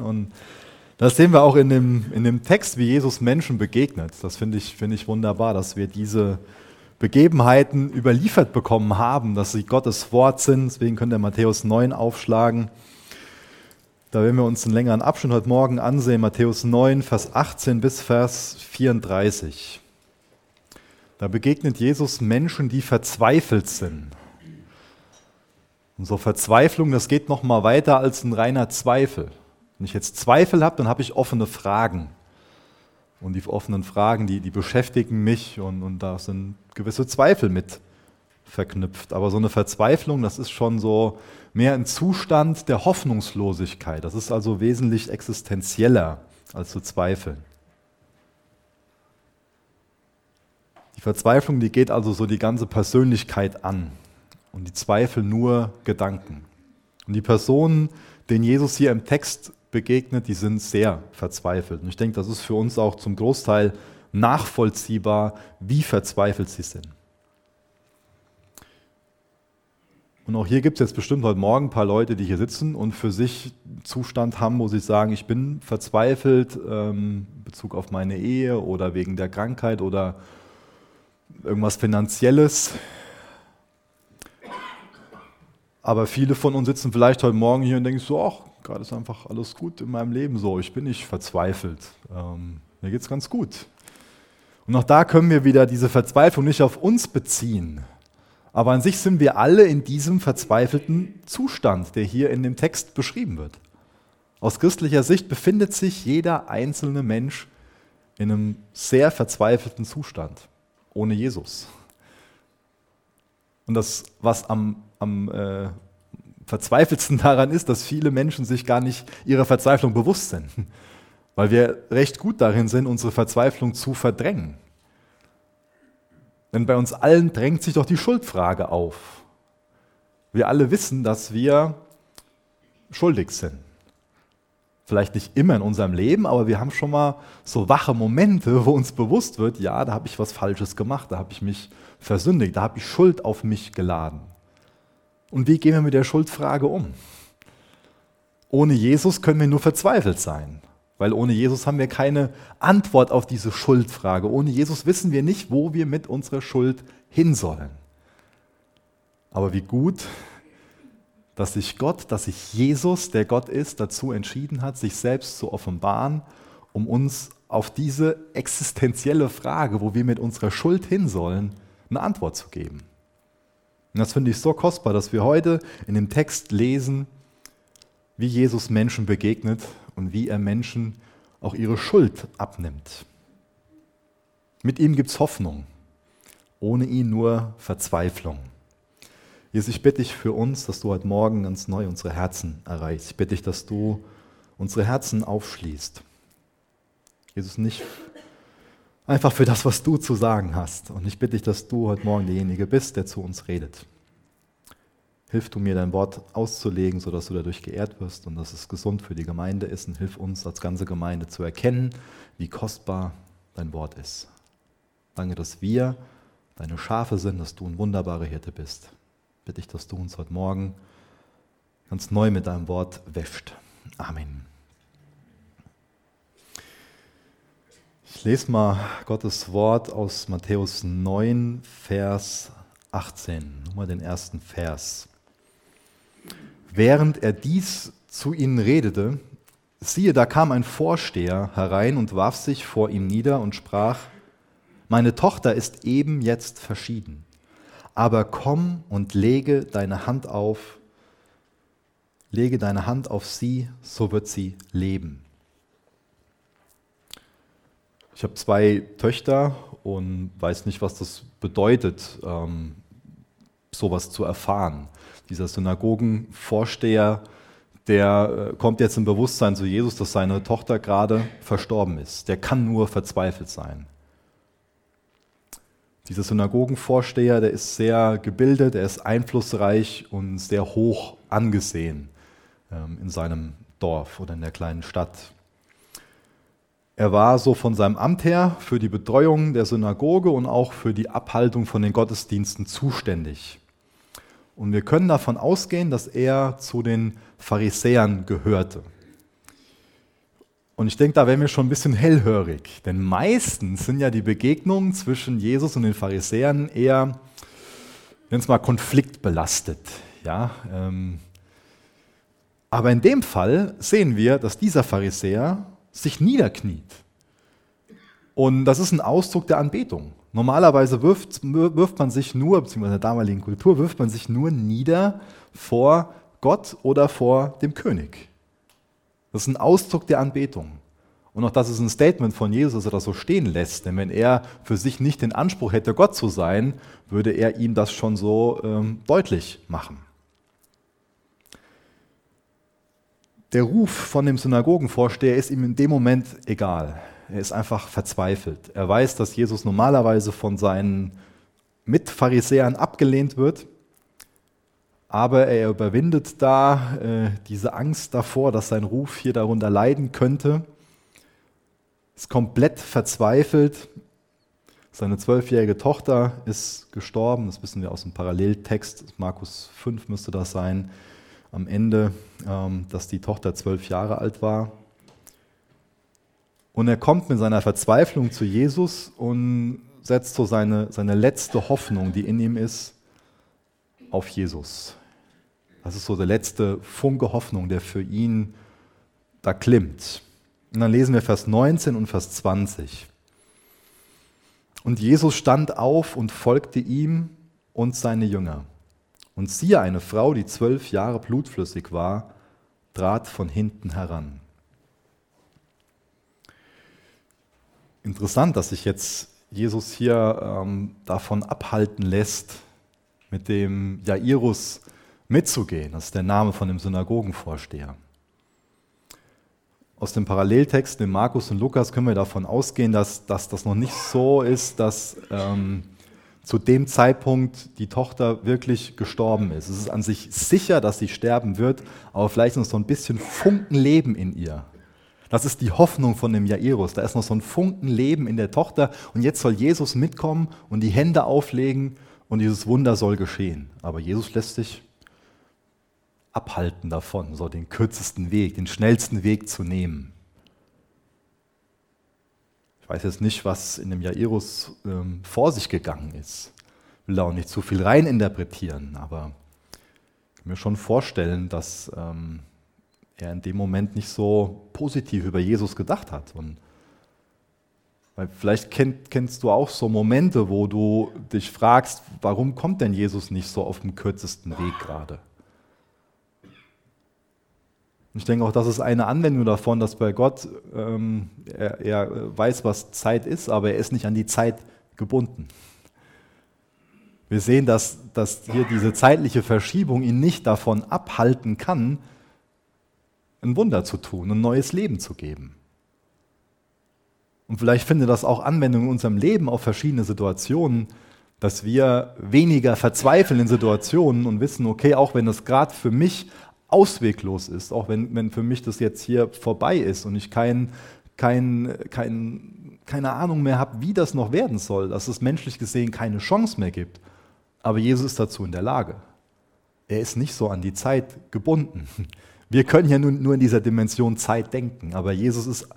Und das sehen wir auch in dem, in dem Text, wie Jesus Menschen begegnet. Das finde ich, find ich wunderbar, dass wir diese Begebenheiten überliefert bekommen haben, dass sie Gottes Wort sind. Deswegen könnt ihr Matthäus 9 aufschlagen. Da werden wir uns einen längeren Abschnitt heute Morgen ansehen, Matthäus 9, Vers 18 bis Vers 34. Da begegnet Jesus Menschen, die verzweifelt sind. Und so Verzweiflung, das geht noch mal weiter als ein reiner Zweifel. Wenn ich jetzt Zweifel habe, dann habe ich offene Fragen. Und die offenen Fragen, die, die beschäftigen mich und, und da sind gewisse Zweifel mit verknüpft. Aber so eine Verzweiflung, das ist schon so mehr ein Zustand der Hoffnungslosigkeit. Das ist also wesentlich existenzieller als zu zweifeln. Die Verzweiflung, die geht also so die ganze Persönlichkeit an und die Zweifel nur Gedanken. Und die Personen, denen Jesus hier im Text begegnet, die sind sehr verzweifelt. Und ich denke, das ist für uns auch zum Großteil nachvollziehbar, wie verzweifelt sie sind. Und auch hier gibt es jetzt bestimmt heute Morgen ein paar Leute, die hier sitzen und für sich Zustand haben, wo sie sagen, ich bin verzweifelt ähm, in Bezug auf meine Ehe oder wegen der Krankheit oder irgendwas Finanzielles. Aber viele von uns sitzen vielleicht heute Morgen hier und denken so, ach, gerade ist einfach alles gut in meinem Leben so. Ich bin nicht verzweifelt. Ähm, mir geht es ganz gut. Und auch da können wir wieder diese Verzweiflung nicht auf uns beziehen. Aber an sich sind wir alle in diesem verzweifelten Zustand, der hier in dem Text beschrieben wird. Aus christlicher Sicht befindet sich jeder einzelne Mensch in einem sehr verzweifelten Zustand, ohne Jesus. Und das, was am, am äh, verzweifeltsten daran ist, dass viele Menschen sich gar nicht ihrer Verzweiflung bewusst sind, weil wir recht gut darin sind, unsere Verzweiflung zu verdrängen. Denn bei uns allen drängt sich doch die Schuldfrage auf. Wir alle wissen, dass wir schuldig sind. Vielleicht nicht immer in unserem Leben, aber wir haben schon mal so wache Momente, wo uns bewusst wird, ja, da habe ich was Falsches gemacht, da habe ich mich versündigt, da habe ich Schuld auf mich geladen. Und wie gehen wir mit der Schuldfrage um? Ohne Jesus können wir nur verzweifelt sein, weil ohne Jesus haben wir keine Antwort auf diese Schuldfrage. Ohne Jesus wissen wir nicht, wo wir mit unserer Schuld hin sollen. Aber wie gut, dass sich Gott, dass sich Jesus, der Gott ist, dazu entschieden hat, sich selbst zu offenbaren, um uns auf diese existenzielle Frage, wo wir mit unserer Schuld hin sollen, eine Antwort zu geben. Und das finde ich so kostbar, dass wir heute in dem Text lesen, wie Jesus Menschen begegnet und wie er Menschen auch ihre Schuld abnimmt. Mit ihm gibt es Hoffnung, ohne ihn nur Verzweiflung. Jesus, ich bitte dich für uns, dass du heute Morgen ganz neu unsere Herzen erreichst. Ich bitte dich, dass du unsere Herzen aufschließt. Jesus, nicht Einfach für das, was du zu sagen hast. Und ich bitte dich, dass du heute Morgen derjenige bist, der zu uns redet. Hilf du mir, dein Wort auszulegen, sodass du dadurch geehrt wirst und dass es gesund für die Gemeinde ist. Und hilf uns als ganze Gemeinde zu erkennen, wie kostbar dein Wort ist. Danke, dass wir deine Schafe sind, dass du ein wunderbarer Hirte bist. Bitte ich, dass du uns heute Morgen ganz neu mit deinem Wort wäscht. Amen. Ich lese mal Gottes Wort aus Matthäus 9, Vers 18. Nur mal den ersten Vers. Während er dies zu ihnen redete, siehe, da kam ein Vorsteher herein und warf sich vor ihm nieder und sprach, meine Tochter ist eben jetzt verschieden, aber komm und lege deine Hand auf, lege deine Hand auf sie, so wird sie leben. Ich habe zwei Töchter und weiß nicht, was das bedeutet, ähm, sowas zu erfahren. Dieser Synagogenvorsteher, der äh, kommt jetzt im Bewusstsein zu Jesus, dass seine Tochter gerade verstorben ist. Der kann nur verzweifelt sein. Dieser Synagogenvorsteher, der ist sehr gebildet, er ist einflussreich und sehr hoch angesehen ähm, in seinem Dorf oder in der kleinen Stadt. Er war so von seinem Amt her für die Betreuung der Synagoge und auch für die Abhaltung von den Gottesdiensten zuständig. Und wir können davon ausgehen, dass er zu den Pharisäern gehörte. Und ich denke, da wären wir schon ein bisschen hellhörig. Denn meistens sind ja die Begegnungen zwischen Jesus und den Pharisäern eher, nennen es mal, konfliktbelastet. Ja, ähm, aber in dem Fall sehen wir, dass dieser Pharisäer sich niederkniet. Und das ist ein Ausdruck der Anbetung. Normalerweise wirft, wirft man sich nur, beziehungsweise in der damaligen Kultur, wirft man sich nur nieder vor Gott oder vor dem König. Das ist ein Ausdruck der Anbetung. Und auch das ist ein Statement von Jesus, dass er das so stehen lässt. Denn wenn er für sich nicht den Anspruch hätte, Gott zu sein, würde er ihm das schon so ähm, deutlich machen. Der Ruf von dem Synagogenvorsteher ist ihm in dem Moment egal. Er ist einfach verzweifelt. Er weiß, dass Jesus normalerweise von seinen Mitpharisäern abgelehnt wird, aber er überwindet da äh, diese Angst davor, dass sein Ruf hier darunter leiden könnte, ist komplett verzweifelt. Seine zwölfjährige Tochter ist gestorben, das wissen wir aus dem Paralleltext, Markus 5 müsste das sein, am Ende, ähm, dass die Tochter zwölf Jahre alt war. Und er kommt mit seiner Verzweiflung zu Jesus und setzt so seine, seine letzte Hoffnung, die in ihm ist, auf Jesus. Das ist so der letzte Funke Hoffnung, der für ihn da klimmt. Und dann lesen wir Vers 19 und Vers 20. Und Jesus stand auf und folgte ihm und seine Jünger. Und siehe, eine Frau, die zwölf Jahre blutflüssig war, trat von hinten heran. Interessant, dass sich jetzt Jesus hier ähm, davon abhalten lässt, mit dem Jairus mitzugehen. Das ist der Name von dem Synagogenvorsteher. Aus dem Paralleltext in Markus und Lukas können wir davon ausgehen, dass, dass das noch nicht so ist, dass ähm, zu dem Zeitpunkt die Tochter wirklich gestorben ist. Es ist an sich sicher, dass sie sterben wird, aber vielleicht noch so ein bisschen Funken Leben in ihr. Das ist die Hoffnung von dem Jairus. Da ist noch so ein Funken Leben in der Tochter und jetzt soll Jesus mitkommen und die Hände auflegen und dieses Wunder soll geschehen. Aber Jesus lässt sich abhalten davon, so den kürzesten Weg, den schnellsten Weg zu nehmen. Ich weiß jetzt nicht, was in dem Jairus ähm, vor sich gegangen ist. Ich will da auch nicht zu viel reininterpretieren, aber ich kann mir schon vorstellen, dass ähm, er in dem Moment nicht so positiv über Jesus gedacht hat. Und weil vielleicht kenn, kennst du auch so Momente, wo du dich fragst, warum kommt denn Jesus nicht so auf dem kürzesten Weg gerade? Und ich denke auch, das ist eine Anwendung davon, dass bei Gott ähm, er, er weiß, was Zeit ist, aber er ist nicht an die Zeit gebunden. Wir sehen, dass, dass hier diese zeitliche Verschiebung ihn nicht davon abhalten kann, ein Wunder zu tun, ein neues Leben zu geben. Und vielleicht findet das auch Anwendung in unserem Leben auf verschiedene Situationen, dass wir weniger verzweifeln in Situationen und wissen, okay, auch wenn das gerade für mich ausweglos ist, auch wenn, wenn für mich das jetzt hier vorbei ist und ich kein, kein, kein, keine Ahnung mehr habe, wie das noch werden soll, dass es menschlich gesehen keine Chance mehr gibt. Aber Jesus ist dazu in der Lage. Er ist nicht so an die Zeit gebunden. Wir können ja nur, nur in dieser Dimension Zeit denken, aber Jesus ist,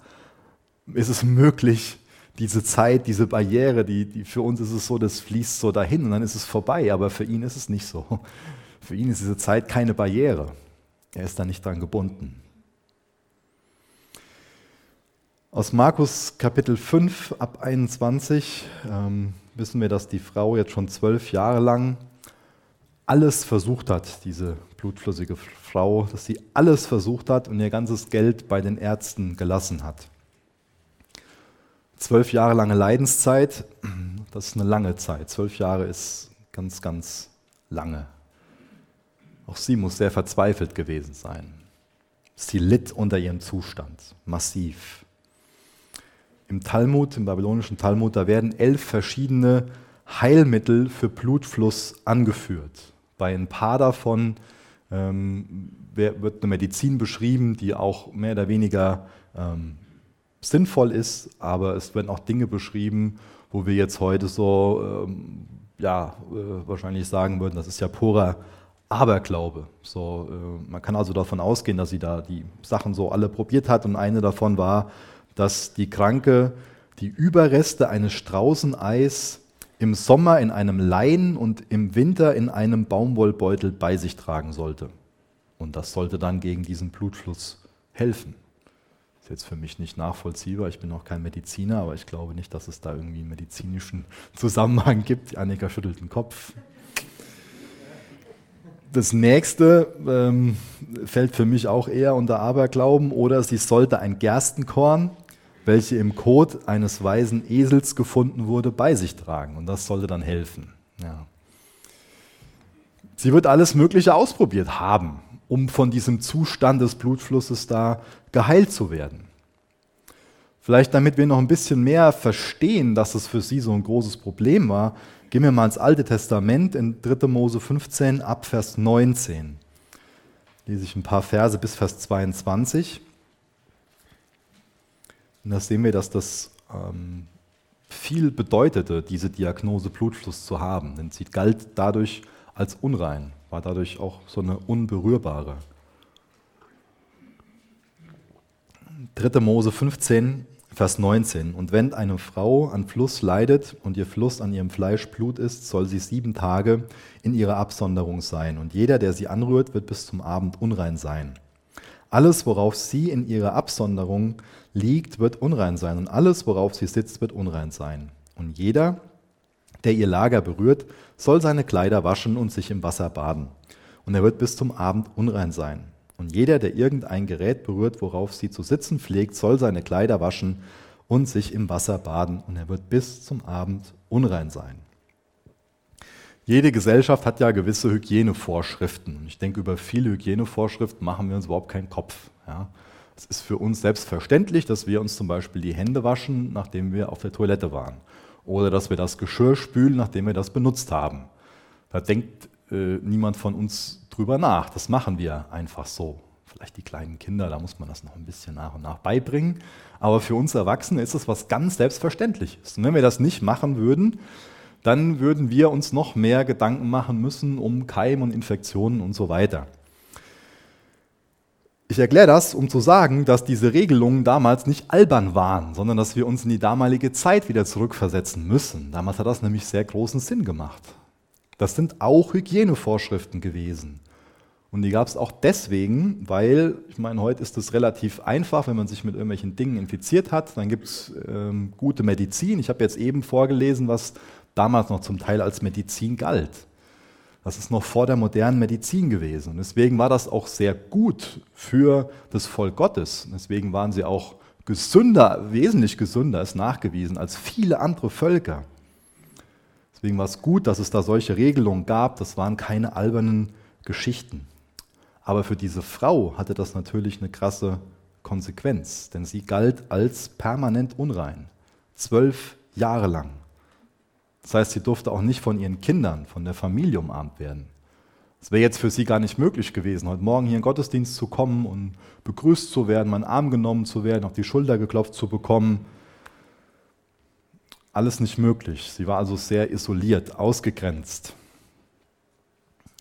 ist es möglich, diese Zeit, diese Barriere, die, die für uns ist es so, das fließt so dahin und dann ist es vorbei, aber für ihn ist es nicht so. Für ihn ist diese Zeit keine Barriere. Er ist da nicht dran gebunden. Aus Markus Kapitel 5 ab 21 ähm, wissen wir, dass die Frau jetzt schon zwölf Jahre lang alles versucht hat, diese blutflüssige Frau, dass sie alles versucht hat und ihr ganzes Geld bei den Ärzten gelassen hat. Zwölf Jahre lange Leidenszeit, das ist eine lange Zeit. Zwölf Jahre ist ganz, ganz lange. Auch sie muss sehr verzweifelt gewesen sein. Sie litt unter ihrem Zustand, massiv. Im Talmud, im babylonischen Talmud, da werden elf verschiedene Heilmittel für Blutfluss angeführt. Bei ein paar davon ähm, wird eine Medizin beschrieben, die auch mehr oder weniger ähm, sinnvoll ist, aber es werden auch Dinge beschrieben, wo wir jetzt heute so ähm, ja, äh, wahrscheinlich sagen würden, das ist ja purer Aberglaube. So, äh, man kann also davon ausgehen, dass sie da die Sachen so alle probiert hat und eine davon war, dass die Kranke die Überreste eines Straußeneis im Sommer in einem Lein und im Winter in einem Baumwollbeutel bei sich tragen sollte. Und das sollte dann gegen diesen Blutfluss helfen. Ist jetzt für mich nicht nachvollziehbar, ich bin auch kein Mediziner, aber ich glaube nicht, dass es da irgendwie einen medizinischen Zusammenhang gibt. Annika schüttelt den Kopf. Das nächste ähm, fällt für mich auch eher unter Aberglauben oder sie sollte ein Gerstenkorn welche im Kot eines weisen Esels gefunden wurde, bei sich tragen. Und das sollte dann helfen. Ja. Sie wird alles Mögliche ausprobiert haben, um von diesem Zustand des Blutflusses da geheilt zu werden. Vielleicht damit wir noch ein bisschen mehr verstehen, dass es für sie so ein großes Problem war, gehen wir mal ins Alte Testament in 3. Mose 15 ab Vers 19. Lese ich ein paar Verse bis Vers 22. Und da sehen wir, dass das ähm, viel bedeutete, diese Diagnose Blutfluss zu haben. Denn sie galt dadurch als unrein, war dadurch auch so eine unberührbare. 3. Mose 15, Vers 19. Und wenn eine Frau an Fluss leidet und ihr Fluss an ihrem Fleisch Blut ist, soll sie sieben Tage in ihrer Absonderung sein. Und jeder, der sie anrührt, wird bis zum Abend unrein sein. Alles, worauf sie in ihrer Absonderung liegt, wird unrein sein. Und alles, worauf sie sitzt, wird unrein sein. Und jeder, der ihr Lager berührt, soll seine Kleider waschen und sich im Wasser baden. Und er wird bis zum Abend unrein sein. Und jeder, der irgendein Gerät berührt, worauf sie zu sitzen pflegt, soll seine Kleider waschen und sich im Wasser baden. Und er wird bis zum Abend unrein sein. Jede Gesellschaft hat ja gewisse Hygienevorschriften. Ich denke, über viele Hygienevorschriften machen wir uns überhaupt keinen Kopf. Ja. Es ist für uns selbstverständlich, dass wir uns zum Beispiel die Hände waschen, nachdem wir auf der Toilette waren. Oder dass wir das Geschirr spülen, nachdem wir das benutzt haben. Da denkt äh, niemand von uns drüber nach. Das machen wir einfach so. Vielleicht die kleinen Kinder, da muss man das noch ein bisschen nach und nach beibringen. Aber für uns Erwachsene ist es was ganz Selbstverständliches. Und wenn wir das nicht machen würden, dann würden wir uns noch mehr Gedanken machen müssen um Keim und Infektionen und so weiter. Ich erkläre das, um zu sagen, dass diese Regelungen damals nicht albern waren, sondern dass wir uns in die damalige Zeit wieder zurückversetzen müssen. Damals hat das nämlich sehr großen Sinn gemacht. Das sind auch Hygienevorschriften gewesen. Und die gab es auch deswegen, weil, ich meine, heute ist es relativ einfach, wenn man sich mit irgendwelchen Dingen infiziert hat, dann gibt es ähm, gute Medizin. Ich habe jetzt eben vorgelesen, was damals noch zum Teil als Medizin galt. Das ist noch vor der modernen Medizin gewesen. Und deswegen war das auch sehr gut für das Volk Gottes. Deswegen waren sie auch gesünder, wesentlich gesünder, ist nachgewiesen, als viele andere Völker. Deswegen war es gut, dass es da solche Regelungen gab. Das waren keine albernen Geschichten. Aber für diese Frau hatte das natürlich eine krasse Konsequenz, denn sie galt als permanent unrein. Zwölf Jahre lang. Das heißt, sie durfte auch nicht von ihren Kindern, von der Familie umarmt werden. Es wäre jetzt für sie gar nicht möglich gewesen, heute Morgen hier in den Gottesdienst zu kommen und begrüßt zu werden, meinen Arm genommen zu werden, auf die Schulter geklopft zu bekommen. Alles nicht möglich. Sie war also sehr isoliert, ausgegrenzt.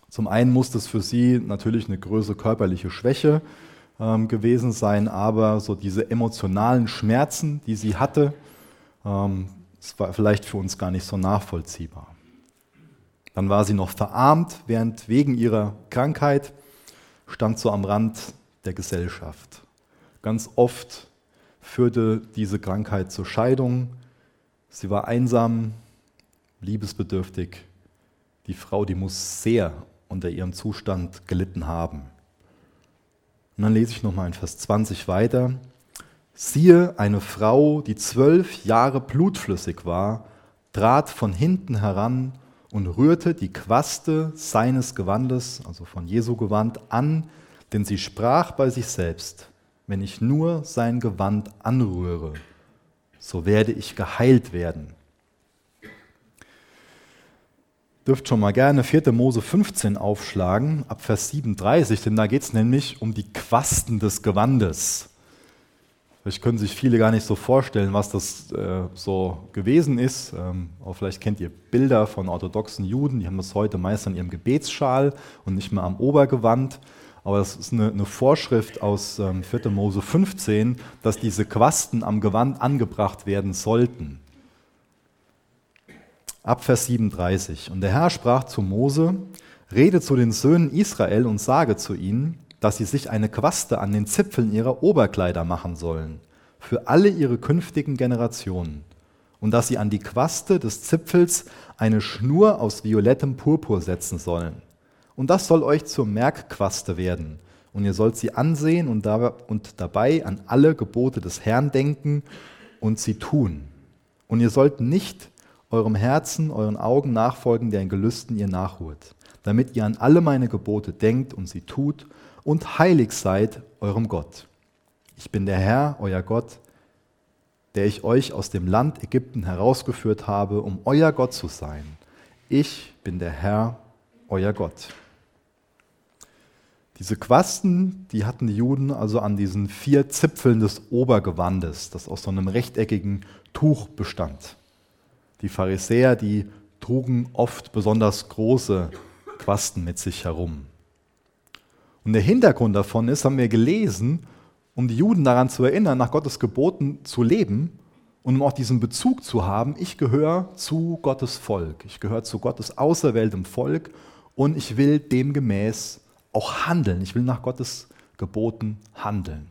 Zum einen musste es für sie natürlich eine größere körperliche Schwäche ähm, gewesen sein, aber so diese emotionalen Schmerzen, die sie hatte, ähm, das war vielleicht für uns gar nicht so nachvollziehbar. Dann war sie noch verarmt, während wegen ihrer Krankheit stand so am Rand der Gesellschaft. Ganz oft führte diese Krankheit zur Scheidung. Sie war einsam, liebesbedürftig. Die Frau, die muss sehr unter ihrem Zustand gelitten haben. Und dann lese ich nochmal in Vers 20 weiter. Siehe, eine Frau, die zwölf Jahre blutflüssig war, trat von hinten heran und rührte die Quaste seines Gewandes, also von Jesu Gewand, an, denn sie sprach bei sich selbst, wenn ich nur sein Gewand anrühre, so werde ich geheilt werden. Dürft schon mal gerne 4. Mose 15 aufschlagen, ab Vers 37, denn da geht es nämlich um die Quasten des Gewandes. Vielleicht können sich viele gar nicht so vorstellen, was das äh, so gewesen ist. Ähm, aber vielleicht kennt ihr Bilder von orthodoxen Juden, die haben das heute meist an ihrem Gebetsschal und nicht mehr am Obergewand. Aber das ist eine, eine Vorschrift aus ähm, 4. Mose 15, dass diese Quasten am Gewand angebracht werden sollten. Ab Vers 37. Und der Herr sprach zu Mose, rede zu den Söhnen Israel und sage zu ihnen, dass sie sich eine Quaste an den Zipfeln ihrer Oberkleider machen sollen, für alle ihre künftigen Generationen, und dass sie an die Quaste des Zipfels eine Schnur aus violettem Purpur setzen sollen. Und das soll euch zur Merkquaste werden, und ihr sollt sie ansehen und, dabei an alle Gebote des Herrn denken und sie tun. Und ihr sollt nicht eurem Herzen, euren Augen nachfolgen, deren Gelüsten ihr nachruht, damit ihr an alle meine Gebote denkt und sie tut und heilig seid eurem Gott. Ich bin der Herr, euer Gott, der ich euch aus dem Land Ägypten herausgeführt habe, um euer Gott zu sein. Ich bin der Herr, euer Gott. Diese Quasten, die hatten die Juden also an diesen vier Zipfeln des Obergewandes, das aus so einem rechteckigen Tuch bestand. Die Pharisäer, die trugen oft besonders große Quasten mit sich herum. Und der Hintergrund davon ist, haben wir gelesen, um die Juden daran zu erinnern, nach Gottes Geboten zu leben und um auch diesen Bezug zu haben, ich gehöre zu Gottes Volk, ich gehöre zu Gottes auserwähltem Volk und ich will demgemäß auch handeln, ich will nach Gottes Geboten handeln.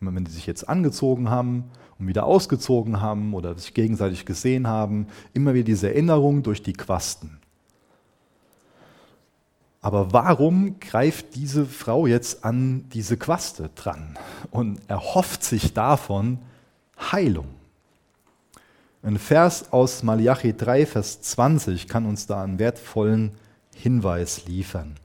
Und wenn die sich jetzt angezogen haben und wieder ausgezogen haben oder sich gegenseitig gesehen haben, immer wieder diese Erinnerung durch die Quasten. Aber warum greift diese Frau jetzt an diese Quaste dran und erhofft sich davon Heilung? Ein Vers aus Malachi 3, Vers 20 kann uns da einen wertvollen Hinweis liefern.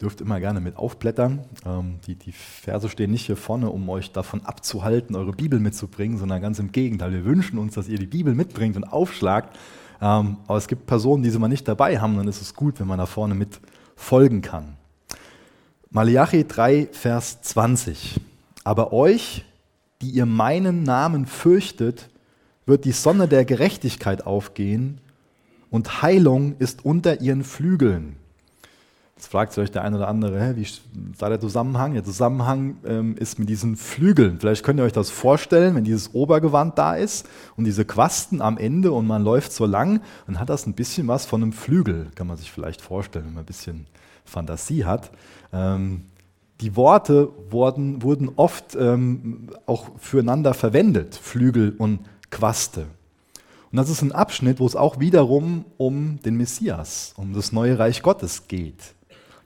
Dürft immer gerne mit aufblättern. Ähm, die, die Verse stehen nicht hier vorne, um euch davon abzuhalten, eure Bibel mitzubringen, sondern ganz im Gegenteil. Wir wünschen uns, dass ihr die Bibel mitbringt und aufschlagt, ähm, aber es gibt Personen, die sie mal nicht dabei haben, dann ist es gut, wenn man da vorne mit folgen kann. Malachi 3, Vers 20. Aber euch, die ihr meinen Namen fürchtet, wird die Sonne der Gerechtigkeit aufgehen und Heilung ist unter ihren Flügeln. Jetzt fragt sich der eine oder andere, hä, wie sei der Zusammenhang? Der Zusammenhang ähm, ist mit diesen Flügeln. Vielleicht könnt ihr euch das vorstellen, wenn dieses Obergewand da ist und diese Quasten am Ende und man läuft so lang, dann hat das ein bisschen was von einem Flügel, kann man sich vielleicht vorstellen, wenn man ein bisschen Fantasie hat. Ähm, die Worte wurden, wurden oft ähm, auch füreinander verwendet, Flügel und Quaste. Und das ist ein Abschnitt, wo es auch wiederum um den Messias, um das neue Reich Gottes geht.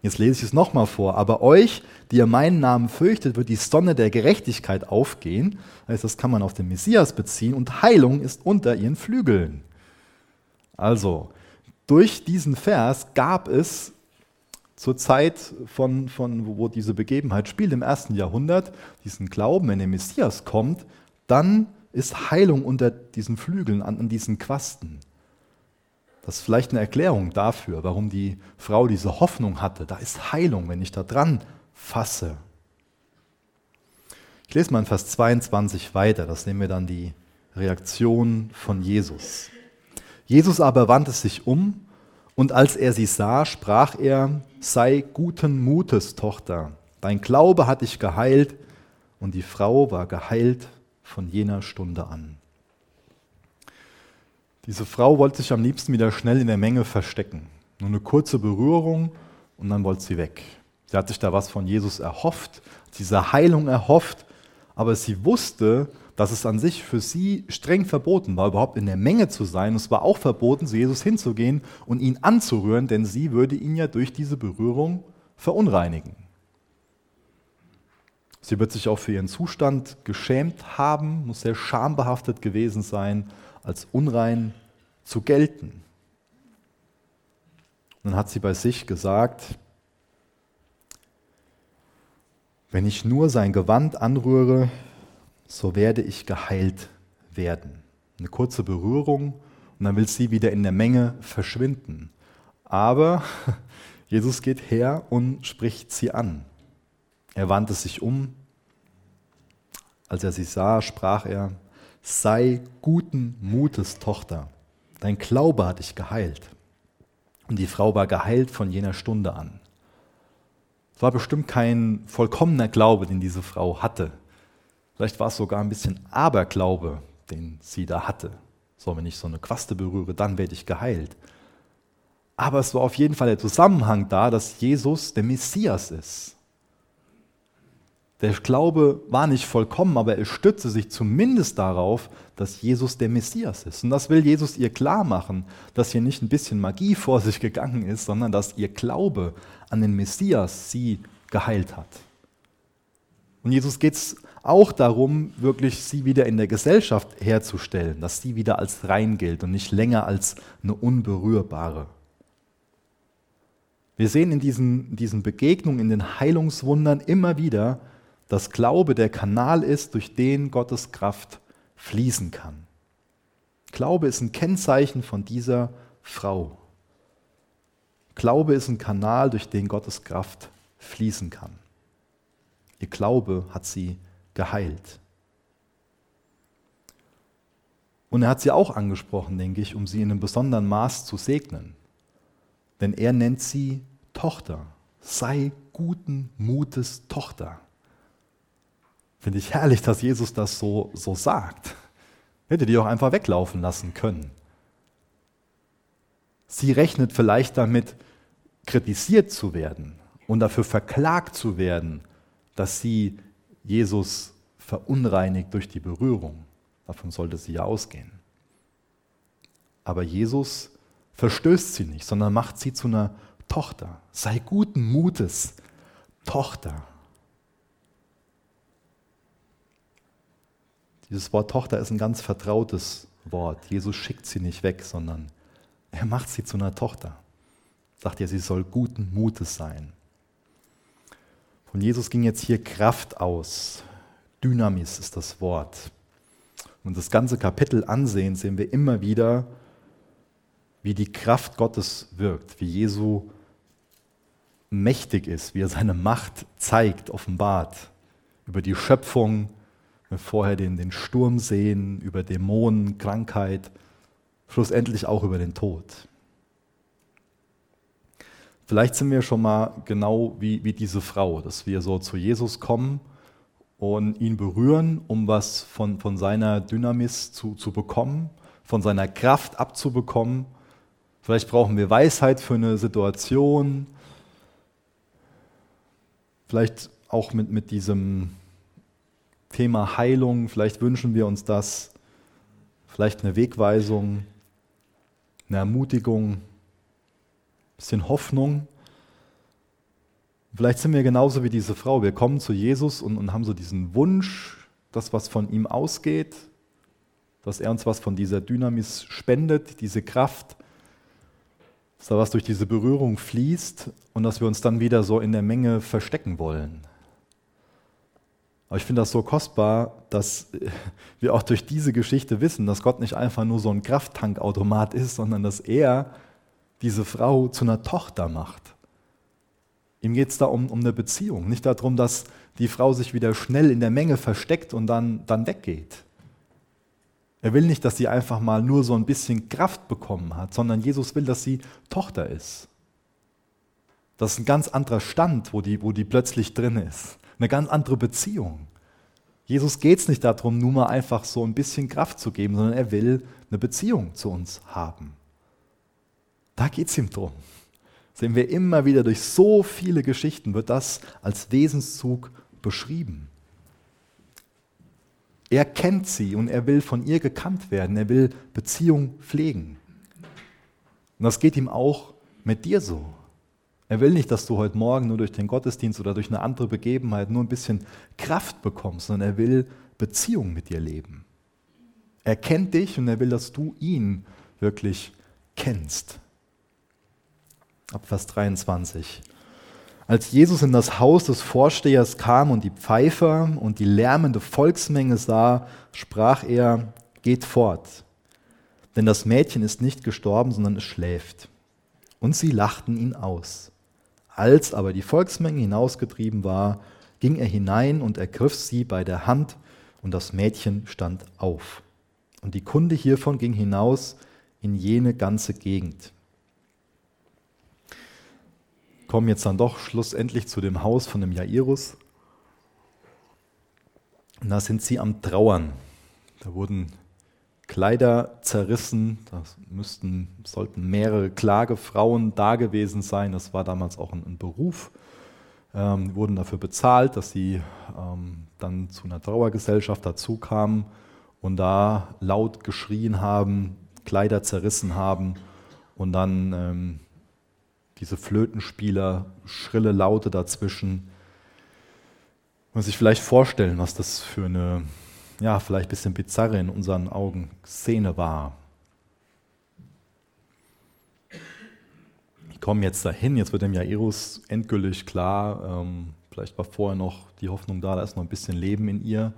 Jetzt lese ich es nochmal vor. Aber euch, die ihr meinen Namen fürchtet, wird die Sonne der Gerechtigkeit aufgehen. Das kann man auf den Messias beziehen. Und Heilung ist unter ihren Flügeln. Also, durch diesen Vers gab es zur Zeit, von, von, wo diese Begebenheit spielt, im ersten Jahrhundert, diesen Glauben, wenn der Messias kommt, dann ist Heilung unter diesen Flügeln, an, an diesen Quasten. Das ist vielleicht eine Erklärung dafür, warum die Frau diese Hoffnung hatte. Da ist Heilung, wenn ich da dran fasse. Ich lese mal in Vers 22 weiter, das nehmen wir dann die Reaktion von Jesus. Jesus aber wandte sich um und als er sie sah, sprach er, sei guten Mutes, Tochter, dein Glaube hat dich geheilt und die Frau war geheilt von jener Stunde an. Diese Frau wollte sich am liebsten wieder schnell in der Menge verstecken. Nur eine kurze Berührung und dann wollte sie weg. Sie hat sich da was von Jesus erhofft, diese Heilung erhofft, aber sie wusste, dass es an sich für sie streng verboten war, überhaupt in der Menge zu sein. es war auch verboten, zu Jesus hinzugehen und ihn anzurühren, denn sie würde ihn ja durch diese Berührung verunreinigen. Sie wird sich auch für ihren Zustand geschämt haben, muss sehr schambehaftet gewesen sein als unrein zu gelten. Und dann hat sie bei sich gesagt, wenn ich nur sein Gewand anrühre, so werde ich geheilt werden. Eine kurze Berührung und dann will sie wieder in der Menge verschwinden. Aber Jesus geht her und spricht sie an. Er wandte sich um. Als er sie sah, sprach er, sei guten Mutes, Tochter, dein Glaube hat dich geheilt. Und die Frau war geheilt von jener Stunde an. Es war bestimmt kein vollkommener Glaube, den diese Frau hatte. Vielleicht war es sogar ein bisschen Aberglaube, den sie da hatte. So, wenn ich so eine Quaste berühre, dann werde ich geheilt. Aber es war auf jeden Fall der Zusammenhang da, dass Jesus der Messias ist. Der Glaube war nicht vollkommen, aber er stützte sich zumindest darauf, dass Jesus der Messias ist. Und das will Jesus ihr klar machen, dass hier nicht ein bisschen Magie vor sich gegangen ist, sondern dass ihr Glaube an den Messias sie geheilt hat. Und Jesus geht es auch darum, wirklich sie wieder in der Gesellschaft herzustellen, dass sie wieder als rein gilt und nicht länger als eine unberührbare. Wir sehen in diesen, diesen Begegnungen, in den Heilungswundern immer wieder, dass Glaube der Kanal ist, durch den Gottes Kraft fließen kann. Glaube ist ein Kennzeichen von dieser Frau. Glaube ist ein Kanal, durch den Gottes Kraft fließen kann. Ihr Glaube hat sie geheilt. Und er hat sie auch angesprochen, denke ich, um sie in einem besonderen Maß zu segnen. Denn er nennt sie Tochter. Sei guten Mutes Tochter. Finde ich herrlich, dass Jesus das so, so sagt. Hätte die auch einfach weglaufen lassen können. Sie rechnet vielleicht damit, kritisiert zu werden und dafür verklagt zu werden, dass sie Jesus verunreinigt durch die Berührung. Davon sollte sie ja ausgehen. Aber Jesus verstößt sie nicht, sondern macht sie zu einer Tochter. Sei guten Mutes, Tochter. Dieses Wort Tochter ist ein ganz vertrautes Wort. Jesus schickt sie nicht weg, sondern er macht sie zu einer Tochter. Sagt ja, sie soll guten Mutes sein. Von Jesus ging jetzt hier Kraft aus. Dynamis ist das Wort. Und das ganze Kapitel ansehen, sehen wir immer wieder, wie die Kraft Gottes wirkt, wie Jesu mächtig ist, wie er seine Macht zeigt, offenbart. Über die Schöpfung, vorher den, den Sturm sehen, über Dämonen, Krankheit, schlussendlich auch über den Tod. Vielleicht sind wir schon mal genau wie, wie diese Frau, dass wir so zu Jesus kommen und ihn berühren, um was von, von seiner Dynamis zu, zu bekommen, von seiner Kraft abzubekommen. Vielleicht brauchen wir Weisheit für eine Situation, vielleicht auch mit, mit diesem Thema Heilung, vielleicht wünschen wir uns das, vielleicht eine Wegweisung, eine Ermutigung, bisschen Hoffnung. Vielleicht sind wir genauso wie diese Frau. Wir kommen zu Jesus und, und haben so diesen Wunsch, das, was von ihm ausgeht, dass er uns was von dieser Dynamis spendet, diese Kraft, dass da was durch diese Berührung fließt und dass wir uns dann wieder so in der Menge verstecken wollen. Aber ich finde das so kostbar, dass wir auch durch diese Geschichte wissen, dass Gott nicht einfach nur so ein Krafttankautomat ist, sondern dass er diese Frau zu einer Tochter macht. Ihm geht es da um, um eine Beziehung, nicht darum, dass die Frau sich wieder schnell in der Menge versteckt und dann, dann weggeht. Er will nicht, dass sie einfach mal nur so ein bisschen Kraft bekommen hat, sondern Jesus will, dass sie Tochter ist. Das ist ein ganz anderer Stand, wo die, wo die plötzlich drin ist. Eine ganz andere Beziehung. Jesus geht es nicht darum, nur mal einfach so ein bisschen Kraft zu geben, sondern er will eine Beziehung zu uns haben. Da geht es ihm drum. Sehen wir immer wieder durch so viele Geschichten, wird das als Wesenszug beschrieben. Er kennt sie und er will von ihr gekannt werden. Er will Beziehung pflegen. Und das geht ihm auch mit dir so. Er will nicht, dass du heute Morgen nur durch den Gottesdienst oder durch eine andere Begebenheit nur ein bisschen Kraft bekommst, sondern er will Beziehung mit dir leben. Er kennt dich und er will, dass du ihn wirklich kennst ab Vers 23. Als Jesus in das Haus des Vorstehers kam und die Pfeifer und die lärmende Volksmenge sah, sprach er, geht fort, denn das Mädchen ist nicht gestorben, sondern es schläft. Und sie lachten ihn aus. Als aber die Volksmenge hinausgetrieben war, ging er hinein und ergriff sie bei der Hand, und das Mädchen stand auf. Und die Kunde hiervon ging hinaus in jene ganze Gegend. Kommen jetzt dann doch schlussendlich zu dem Haus von dem Jairus. Und da sind sie am Trauern. Da wurden Kleider zerrissen. Da müssten, sollten mehrere Klagefrauen da gewesen sein. Das war damals auch ein, ein Beruf. Ähm, wurden dafür bezahlt, dass sie ähm, dann zu einer Trauergesellschaft dazu kamen und da laut geschrien haben, Kleider zerrissen haben und dann ähm, diese Flötenspieler, schrille Laute dazwischen. Man sich vielleicht vorstellen, was das für eine ja, vielleicht ein bisschen bizarre in unseren Augen. Szene war. Ich komme jetzt dahin, jetzt wird dem Jairus endgültig klar, ähm, vielleicht war vorher noch die Hoffnung da, da ist noch ein bisschen Leben in ihr,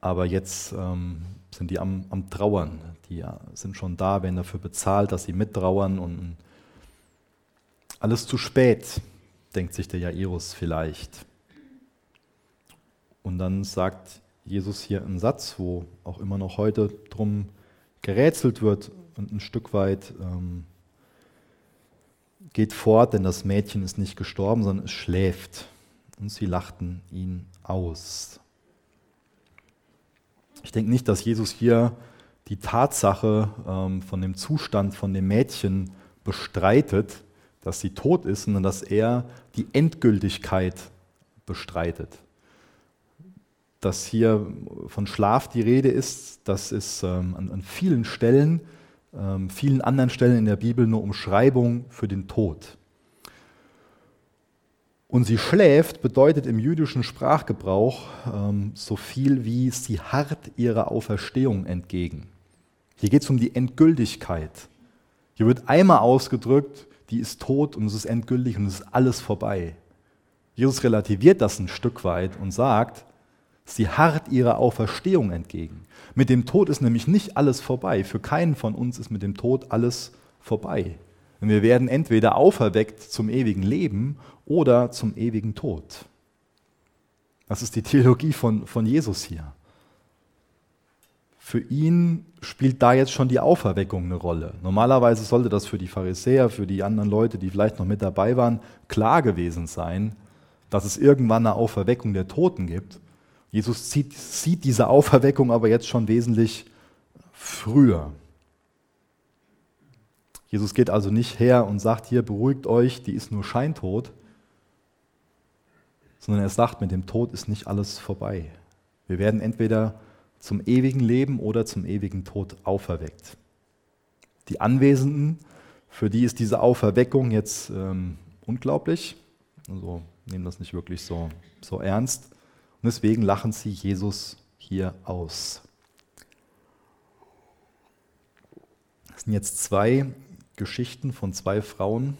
aber jetzt ähm, sind die am, am Trauern, die ja, sind schon da, werden dafür bezahlt, dass sie mittrauern und alles zu spät, denkt sich der Jairus vielleicht. Und dann sagt Jesus hier einen Satz, wo auch immer noch heute drum gerätselt wird und ein Stück weit ähm, geht fort, denn das Mädchen ist nicht gestorben, sondern es schläft. Und sie lachten ihn aus. Ich denke nicht, dass Jesus hier die Tatsache ähm, von dem Zustand von dem Mädchen bestreitet, dass sie tot ist, sondern dass er die Endgültigkeit bestreitet dass hier von Schlaf die Rede ist. Das ist ähm, an, an, vielen Stellen, ähm, vielen anderen Stellen in der Bibel eine Umschreibung für den Tod. Und sie schläft bedeutet im jüdischen Sprachgebrauch ähm, so viel wie sie harrt ihrer Auferstehung entgegen. Hier geht es um die Endgültigkeit. Hier wird einmal ausgedrückt, die ist tot und es ist endgültig und es ist alles vorbei. Jesus relativiert das ein Stück weit und sagt, Sie harrt ihrer Auferstehung entgegen. Mit dem Tod ist nämlich nicht alles vorbei. Für keinen von uns ist mit dem Tod alles vorbei. Denn wir werden entweder auferweckt zum ewigen Leben oder zum ewigen Tod. Das ist die Theologie von, von Jesus hier. Für ihn spielt da jetzt schon die Auferweckung eine Rolle. Normalerweise sollte das für die Pharisäer, für die anderen Leute, die vielleicht noch mit dabei waren, klar gewesen sein, dass es irgendwann eine Auferweckung der Toten gibt. Jesus sieht, sieht diese Auferweckung aber jetzt schon wesentlich früher. Jesus geht also nicht her und sagt, hier beruhigt euch, die ist nur scheintot, sondern er sagt, mit dem Tod ist nicht alles vorbei. Wir werden entweder zum ewigen Leben oder zum ewigen Tod auferweckt. Die Anwesenden, für die ist diese Auferweckung jetzt ähm, unglaublich, also nehmen das nicht wirklich so, so ernst. Und deswegen lachen sie Jesus hier aus. Das sind jetzt zwei Geschichten von zwei Frauen.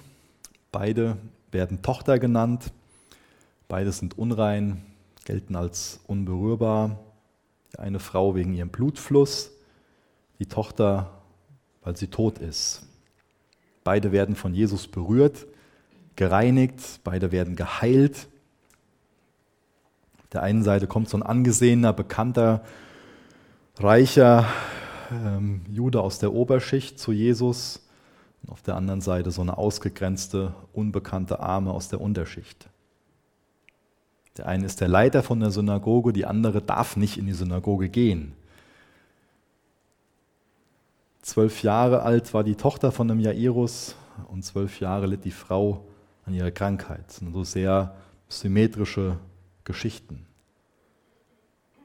Beide werden Tochter genannt. Beide sind unrein, gelten als unberührbar. Die eine Frau wegen ihrem Blutfluss, die Tochter, weil sie tot ist. Beide werden von Jesus berührt, gereinigt, beide werden geheilt der einen Seite kommt so ein angesehener, bekannter, reicher ähm, Jude aus der Oberschicht zu Jesus und auf der anderen Seite so eine ausgegrenzte, unbekannte Arme aus der Unterschicht. Der eine ist der Leiter von der Synagoge, die andere darf nicht in die Synagoge gehen. Zwölf Jahre alt war die Tochter von einem Jairus und zwölf Jahre litt die Frau an ihrer Krankheit. Das sind so sehr symmetrische Geschichten.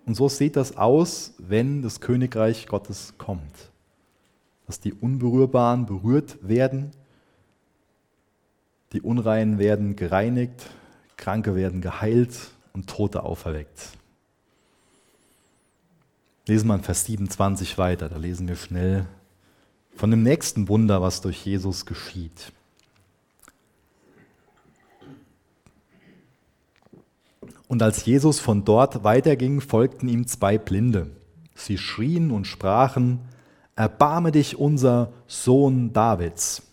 Und so sieht das aus, wenn das Königreich Gottes kommt. Dass die Unberührbaren berührt werden, die Unreinen werden gereinigt, Kranke werden geheilt und Tote auferweckt. Lesen wir in Vers 27 weiter, da lesen wir schnell von dem nächsten Wunder, was durch Jesus geschieht. Und als Jesus von dort weiterging, folgten ihm zwei Blinde. Sie schrien und sprachen, Erbarme dich unser Sohn Davids.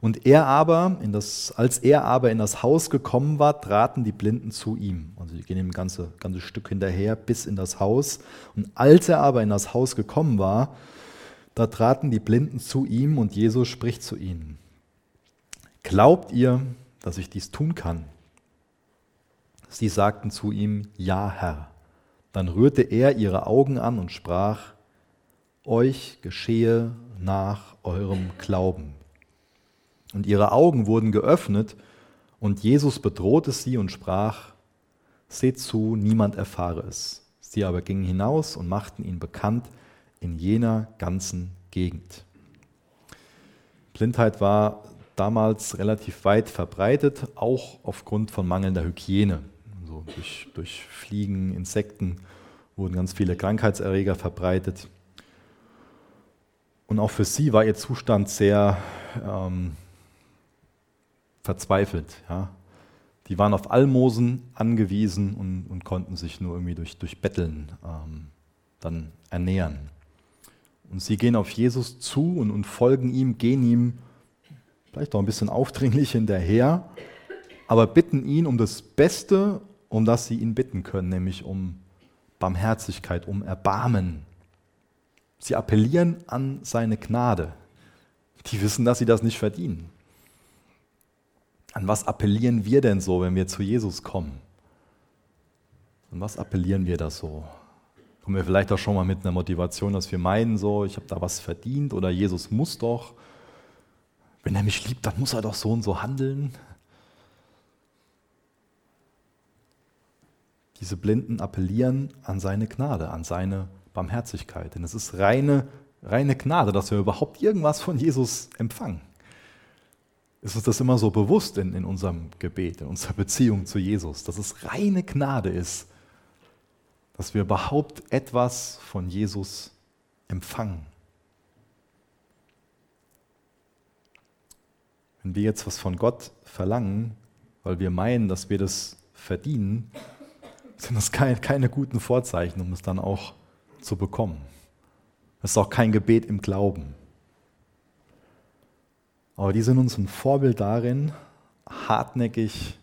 Und er aber, das, als er aber in das Haus gekommen war, traten die Blinden zu ihm. Also sie gehen ihm ein ganze, ganzes Stück hinterher bis in das Haus. Und als er aber in das Haus gekommen war, da traten die Blinden zu ihm und Jesus spricht zu ihnen. Glaubt ihr, dass ich dies tun kann? Sie sagten zu ihm, ja Herr. Dann rührte er ihre Augen an und sprach, euch geschehe nach eurem Glauben. Und ihre Augen wurden geöffnet, und Jesus bedrohte sie und sprach, Seht zu, niemand erfahre es. Sie aber gingen hinaus und machten ihn bekannt in jener ganzen Gegend. Blindheit war damals relativ weit verbreitet, auch aufgrund von mangelnder Hygiene. Durch, durch Fliegen, Insekten wurden ganz viele Krankheitserreger verbreitet. Und auch für sie war ihr Zustand sehr ähm, verzweifelt. Ja. Die waren auf Almosen angewiesen und, und konnten sich nur irgendwie durch, durch Betteln ähm, dann ernähren. Und sie gehen auf Jesus zu und, und folgen ihm, gehen ihm vielleicht auch ein bisschen aufdringlich hinterher, aber bitten ihn um das Beste, um das sie ihn bitten können, nämlich um Barmherzigkeit, um Erbarmen. Sie appellieren an seine Gnade. Die wissen, dass sie das nicht verdienen. An was appellieren wir denn so, wenn wir zu Jesus kommen? An was appellieren wir da so? Kommen wir vielleicht auch schon mal mit einer Motivation, dass wir meinen, so, ich habe da was verdient oder Jesus muss doch. Wenn er mich liebt, dann muss er doch so und so handeln. Diese Blinden appellieren an seine Gnade, an seine Barmherzigkeit. Denn es ist reine, reine Gnade, dass wir überhaupt irgendwas von Jesus empfangen ist uns das immer so bewusst in, in unserem Gebet, in unserer Beziehung zu Jesus, dass es reine Gnade ist, dass wir überhaupt etwas von Jesus empfangen. Wenn wir jetzt was von Gott verlangen, weil wir meinen, dass wir das verdienen, sind das keine, keine guten Vorzeichen, um es dann auch zu bekommen. Das ist auch kein Gebet im Glauben. Aber die sind uns ein Vorbild darin, hartnäckig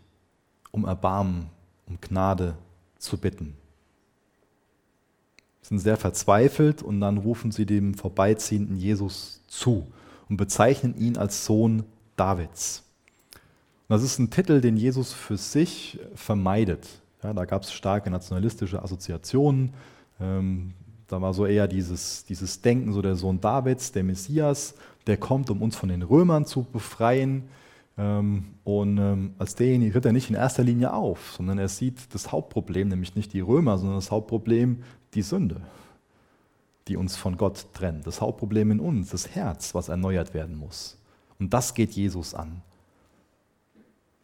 um Erbarmen, um Gnade zu bitten. Sie sind sehr verzweifelt und dann rufen sie dem vorbeiziehenden Jesus zu und bezeichnen ihn als Sohn Davids. Und das ist ein Titel, den Jesus für sich vermeidet. Ja, da gab es starke nationalistische Assoziationen. Ähm, da war so eher dieses, dieses Denken, so der Sohn Davids, der Messias, der kommt, um uns von den Römern zu befreien. Ähm, und ähm, als derjenige tritt er nicht in erster Linie auf, sondern er sieht das Hauptproblem, nämlich nicht die Römer, sondern das Hauptproblem die Sünde, die uns von Gott trennt. Das Hauptproblem in uns, das Herz, was erneuert werden muss. Und das geht Jesus an.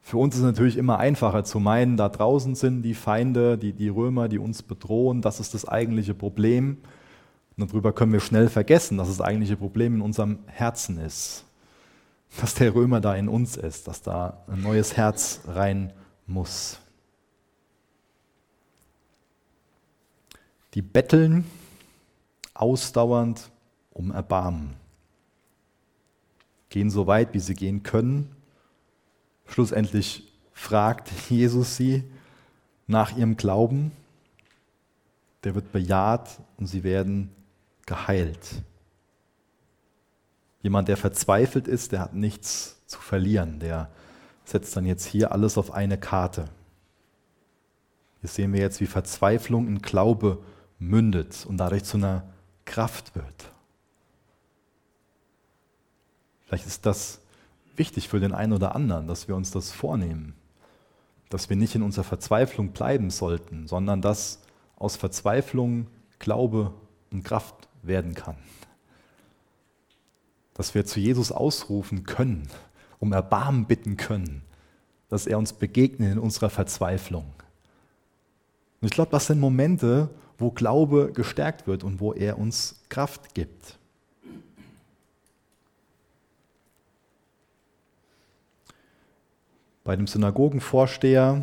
Für uns ist es natürlich immer einfacher zu meinen, da draußen sind die Feinde, die, die Römer, die uns bedrohen, das ist das eigentliche Problem. Und darüber können wir schnell vergessen, dass das eigentliche Problem in unserem Herzen ist. Dass der Römer da in uns ist, dass da ein neues Herz rein muss. Die betteln ausdauernd um Erbarmen. Gehen so weit, wie sie gehen können. Schlussendlich fragt Jesus sie nach ihrem Glauben. Der wird bejaht und sie werden geheilt. Jemand, der verzweifelt ist, der hat nichts zu verlieren, der setzt dann jetzt hier alles auf eine Karte. Hier sehen wir jetzt, wie Verzweiflung in Glaube mündet und dadurch zu einer Kraft wird. Vielleicht ist das wichtig für den einen oder anderen, dass wir uns das vornehmen, dass wir nicht in unserer Verzweiflung bleiben sollten, sondern dass aus Verzweiflung Glaube und Kraft werden kann. Dass wir zu Jesus ausrufen können, um Erbarmen bitten können, dass er uns begegnet in unserer Verzweiflung. Und ich glaube, das sind Momente, wo Glaube gestärkt wird und wo er uns Kraft gibt. Bei dem Synagogenvorsteher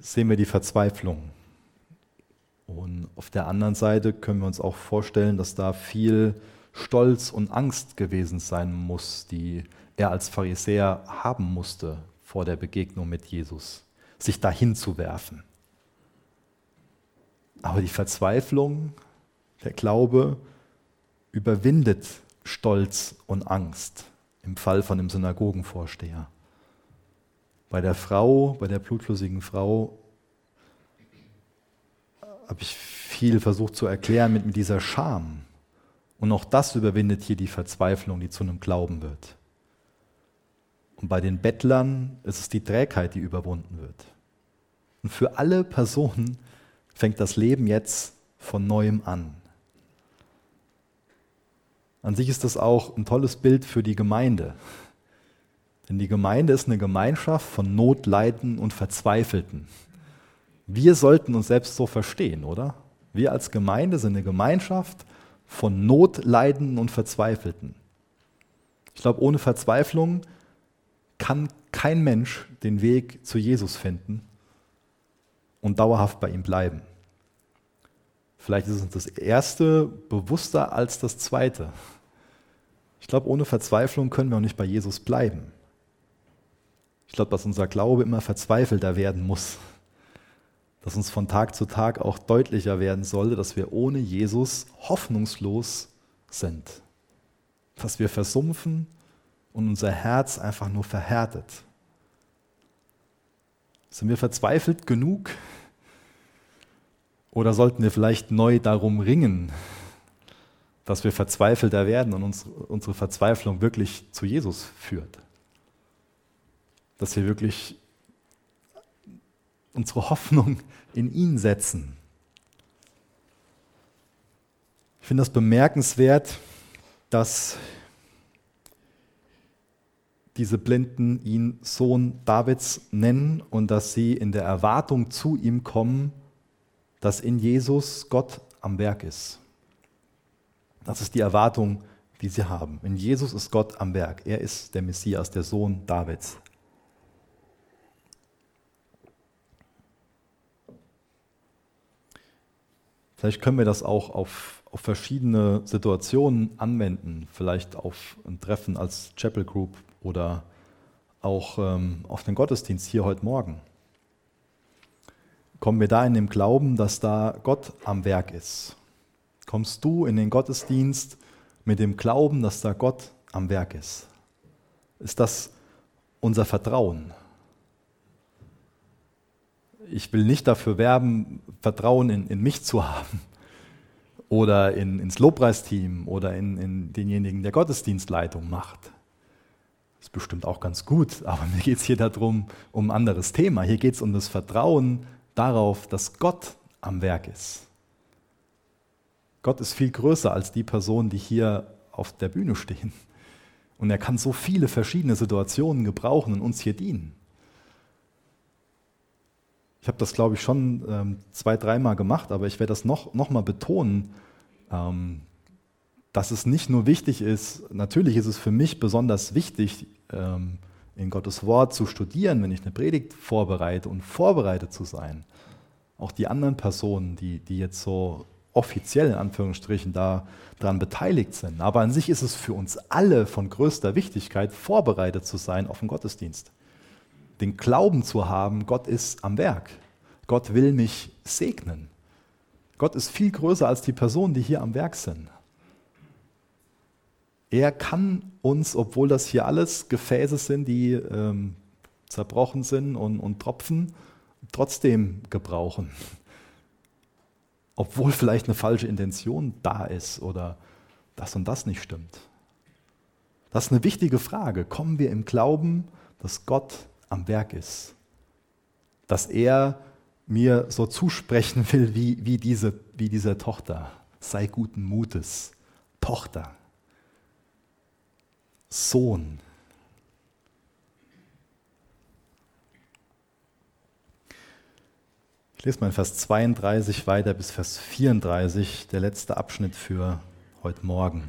sehen wir die Verzweiflung. Und auf der anderen Seite können wir uns auch vorstellen, dass da viel Stolz und Angst gewesen sein muss, die er als Pharisäer haben musste vor der Begegnung mit Jesus, sich dahin zu werfen. Aber die Verzweiflung, der Glaube überwindet Stolz und Angst im Fall von dem Synagogenvorsteher. Bei der Frau, bei der blutflüssigen Frau, habe ich viel versucht zu erklären mit, mit dieser Scham. Und auch das überwindet hier die Verzweiflung, die zu einem Glauben wird. Und bei den Bettlern ist es die Trägheit, die überwunden wird. Und für alle Personen fängt das Leben jetzt von neuem an. An sich ist das auch ein tolles Bild für die Gemeinde. Denn die Gemeinde ist eine Gemeinschaft von Notleiden und Verzweifelten. Wir sollten uns selbst so verstehen, oder? Wir als Gemeinde sind eine Gemeinschaft von Notleiden und Verzweifelten. Ich glaube, ohne Verzweiflung kann kein Mensch den Weg zu Jesus finden und dauerhaft bei ihm bleiben. Vielleicht ist uns das erste bewusster als das zweite. Ich glaube, ohne Verzweiflung können wir auch nicht bei Jesus bleiben. Ich glaube, dass unser Glaube immer verzweifelter werden muss. Dass uns von Tag zu Tag auch deutlicher werden sollte, dass wir ohne Jesus hoffnungslos sind. Dass wir versumpfen und unser Herz einfach nur verhärtet. Sind wir verzweifelt genug, oder sollten wir vielleicht neu darum ringen, dass wir verzweifelter werden und uns, unsere Verzweiflung wirklich zu Jesus führt? Dass wir wirklich unsere Hoffnung in ihn setzen. Ich finde das bemerkenswert, dass diese Blinden ihn Sohn Davids nennen und dass sie in der Erwartung zu ihm kommen, dass in Jesus Gott am Werk ist. Das ist die Erwartung, die sie haben. In Jesus ist Gott am Werk. Er ist der Messias, der Sohn Davids. Vielleicht können wir das auch auf, auf verschiedene Situationen anwenden, vielleicht auf ein Treffen als Chapel Group oder auch ähm, auf den Gottesdienst hier heute Morgen kommen wir da in dem Glauben, dass da Gott am Werk ist? Kommst du in den Gottesdienst mit dem Glauben, dass da Gott am Werk ist? Ist das unser Vertrauen? Ich will nicht dafür werben, Vertrauen in, in mich zu haben oder in, ins Lobpreisteam oder in, in denjenigen, der Gottesdienstleitung macht. Das ist bestimmt auch ganz gut, aber mir geht es hier darum, um ein anderes Thema. Hier geht es um das Vertrauen darauf, dass Gott am Werk ist. Gott ist viel größer als die Personen, die hier auf der Bühne stehen. Und er kann so viele verschiedene Situationen gebrauchen und uns hier dienen. Ich habe das, glaube ich, schon ähm, zwei, dreimal gemacht, aber ich werde das noch, noch mal betonen, ähm, dass es nicht nur wichtig ist, natürlich ist es für mich besonders wichtig, ähm, in Gottes Wort zu studieren, wenn ich eine Predigt vorbereite und vorbereitet zu sein. Auch die anderen Personen, die, die jetzt so offiziell in Anführungsstrichen da daran beteiligt sind. Aber an sich ist es für uns alle von größter Wichtigkeit, vorbereitet zu sein auf den Gottesdienst. Den Glauben zu haben, Gott ist am Werk. Gott will mich segnen. Gott ist viel größer als die Personen, die hier am Werk sind. Er kann uns, obwohl das hier alles Gefäße sind, die ähm, zerbrochen sind und, und tropfen, trotzdem gebrauchen. Obwohl vielleicht eine falsche Intention da ist oder das und das nicht stimmt. Das ist eine wichtige Frage. Kommen wir im Glauben, dass Gott am Werk ist? Dass er mir so zusprechen will wie, wie, diese, wie diese Tochter. Sei guten Mutes. Tochter. Sohn. Ich lese mal in Vers 32 weiter bis Vers 34, der letzte Abschnitt für heute Morgen.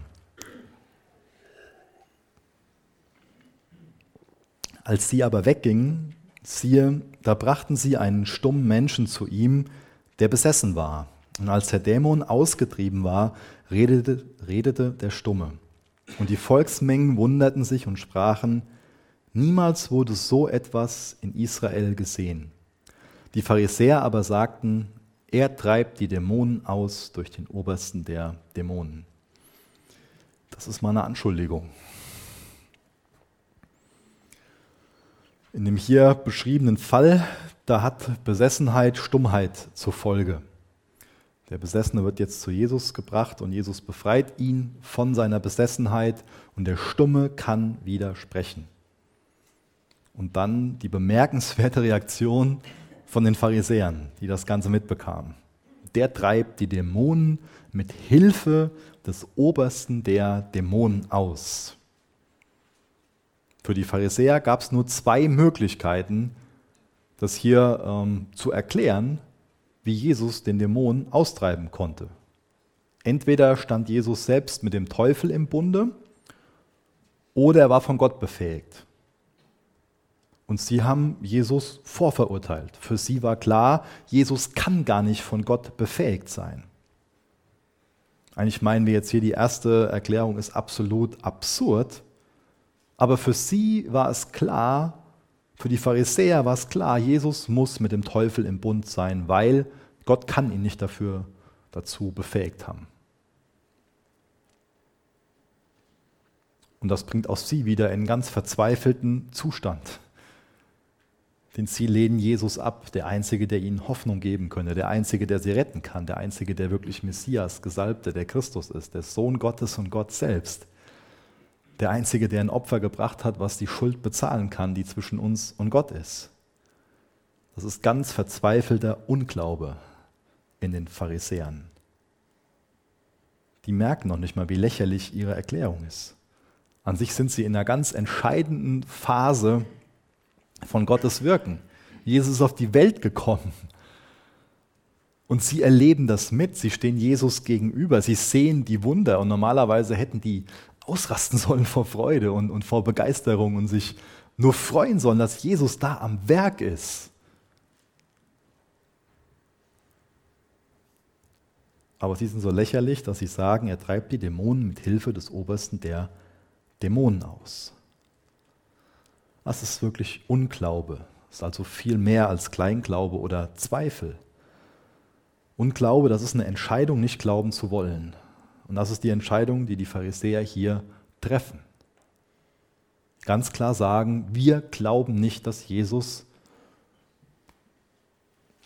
Als sie aber weggingen, siehe, da brachten sie einen stummen Menschen zu ihm, der besessen war. Und als der Dämon ausgetrieben war, redete, redete der Stumme. Und die Volksmengen wunderten sich und sprachen, niemals wurde so etwas in Israel gesehen. Die Pharisäer aber sagten, er treibt die Dämonen aus durch den Obersten der Dämonen. Das ist meine Anschuldigung. In dem hier beschriebenen Fall, da hat Besessenheit Stummheit zur Folge. Der Besessene wird jetzt zu Jesus gebracht und Jesus befreit ihn von seiner Besessenheit und der Stumme kann wieder sprechen. Und dann die bemerkenswerte Reaktion von den Pharisäern, die das Ganze mitbekamen. Der treibt die Dämonen mit Hilfe des Obersten der Dämonen aus. Für die Pharisäer gab es nur zwei Möglichkeiten, das hier ähm, zu erklären, wie Jesus den Dämon austreiben konnte. Entweder stand Jesus selbst mit dem Teufel im Bunde oder er war von Gott befähigt. Und sie haben Jesus vorverurteilt. Für sie war klar, Jesus kann gar nicht von Gott befähigt sein. Eigentlich meinen wir jetzt hier, die erste Erklärung ist absolut absurd. Aber für sie war es klar, für die Pharisäer war es klar, Jesus muss mit dem Teufel im Bund sein, weil Gott kann ihn nicht dafür dazu befähigt haben. Und das bringt auch sie wieder in einen ganz verzweifelten Zustand. Denn sie lehnen Jesus ab, der Einzige, der ihnen Hoffnung geben könne, der Einzige, der sie retten kann, der Einzige, der wirklich Messias, Gesalbte, der Christus ist, der Sohn Gottes und Gott selbst. Der Einzige, der ein Opfer gebracht hat, was die Schuld bezahlen kann, die zwischen uns und Gott ist. Das ist ganz verzweifelter Unglaube in den Pharisäern. Die merken noch nicht mal, wie lächerlich ihre Erklärung ist. An sich sind sie in einer ganz entscheidenden Phase von Gottes Wirken. Jesus ist auf die Welt gekommen. Und sie erleben das mit. Sie stehen Jesus gegenüber. Sie sehen die Wunder. Und normalerweise hätten die ausrasten sollen vor Freude und, und vor Begeisterung und sich nur freuen sollen, dass Jesus da am Werk ist. Aber sie sind so lächerlich, dass sie sagen, er treibt die Dämonen mit Hilfe des Obersten der Dämonen aus. Das ist wirklich Unglaube. Das ist also viel mehr als Kleinglaube oder Zweifel. Unglaube, das ist eine Entscheidung, nicht glauben zu wollen. Und das ist die Entscheidung, die die Pharisäer hier treffen. Ganz klar sagen, wir glauben nicht, dass Jesus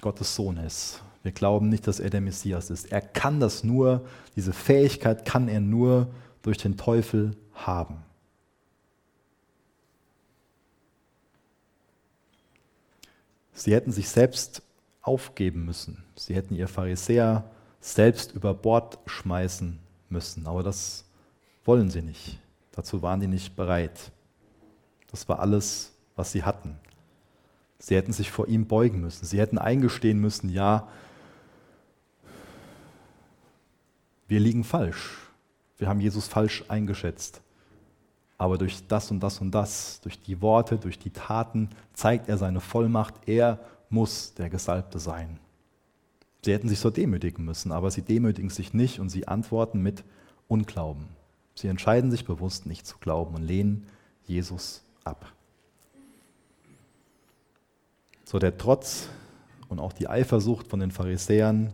Gottes Sohn ist. Wir glauben nicht, dass er der Messias ist. Er kann das nur, diese Fähigkeit kann er nur durch den Teufel haben. Sie hätten sich selbst aufgeben müssen. Sie hätten ihr Pharisäer selbst über Bord schmeißen müssen. Aber das wollen sie nicht. Dazu waren die nicht bereit. Das war alles, was sie hatten. Sie hätten sich vor ihm beugen müssen. Sie hätten eingestehen müssen, ja, wir liegen falsch. Wir haben Jesus falsch eingeschätzt. Aber durch das und das und das, durch die Worte, durch die Taten zeigt er seine Vollmacht. Er muss der Gesalbte sein. Sie hätten sich so demütigen müssen, aber sie demütigen sich nicht und sie antworten mit Unglauben. Sie entscheiden sich bewusst nicht zu glauben und lehnen Jesus ab. So der Trotz und auch die Eifersucht von den Pharisäern,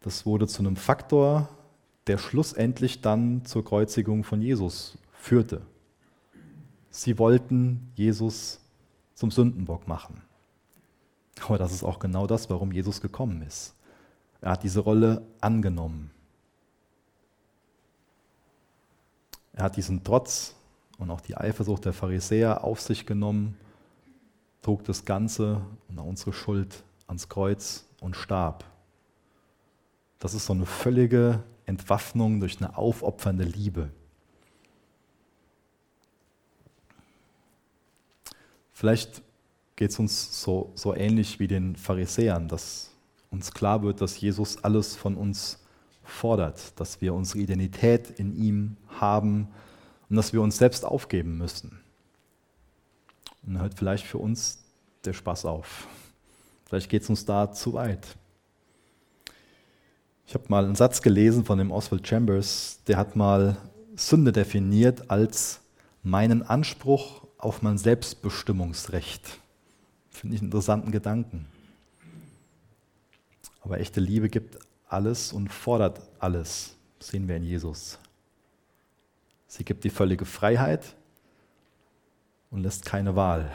das wurde zu einem Faktor, der schlussendlich dann zur Kreuzigung von Jesus führte. Sie wollten Jesus zum Sündenbock machen. Aber das ist auch genau das, warum Jesus gekommen ist. Er hat diese Rolle angenommen. Er hat diesen Trotz und auch die Eifersucht der Pharisäer auf sich genommen, trug das Ganze und unsere Schuld ans Kreuz und starb. Das ist so eine völlige Entwaffnung durch eine aufopfernde Liebe. Vielleicht geht es uns so, so ähnlich wie den Pharisäern, dass uns klar wird, dass Jesus alles von uns fordert, dass wir unsere Identität in ihm haben und dass wir uns selbst aufgeben müssen. Und dann hört vielleicht für uns der Spaß auf. Vielleicht geht es uns da zu weit. Ich habe mal einen Satz gelesen von dem Oswald Chambers, der hat mal Sünde definiert als meinen Anspruch auf mein Selbstbestimmungsrecht. Finde ich einen interessanten Gedanken. Aber echte Liebe gibt alles und fordert alles, sehen wir in Jesus. Sie gibt die völlige Freiheit und lässt keine Wahl.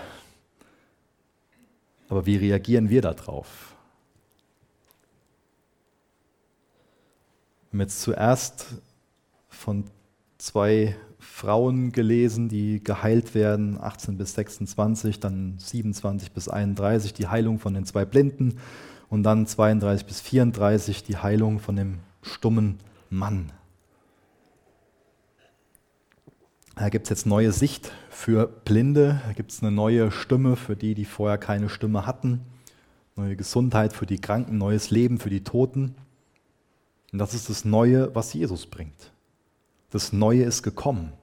Aber wie reagieren wir darauf? Wir haben jetzt zuerst von zwei Frauen gelesen, die geheilt werden, 18 bis 26, dann 27 bis 31, die Heilung von den zwei Blinden und dann 32 bis 34, die Heilung von dem stummen Mann. Da gibt es jetzt neue Sicht für Blinde, da gibt es eine neue Stimme für die, die vorher keine Stimme hatten, neue Gesundheit für die Kranken, neues Leben für die Toten. Und das ist das Neue, was Jesus bringt. Das Neue ist gekommen,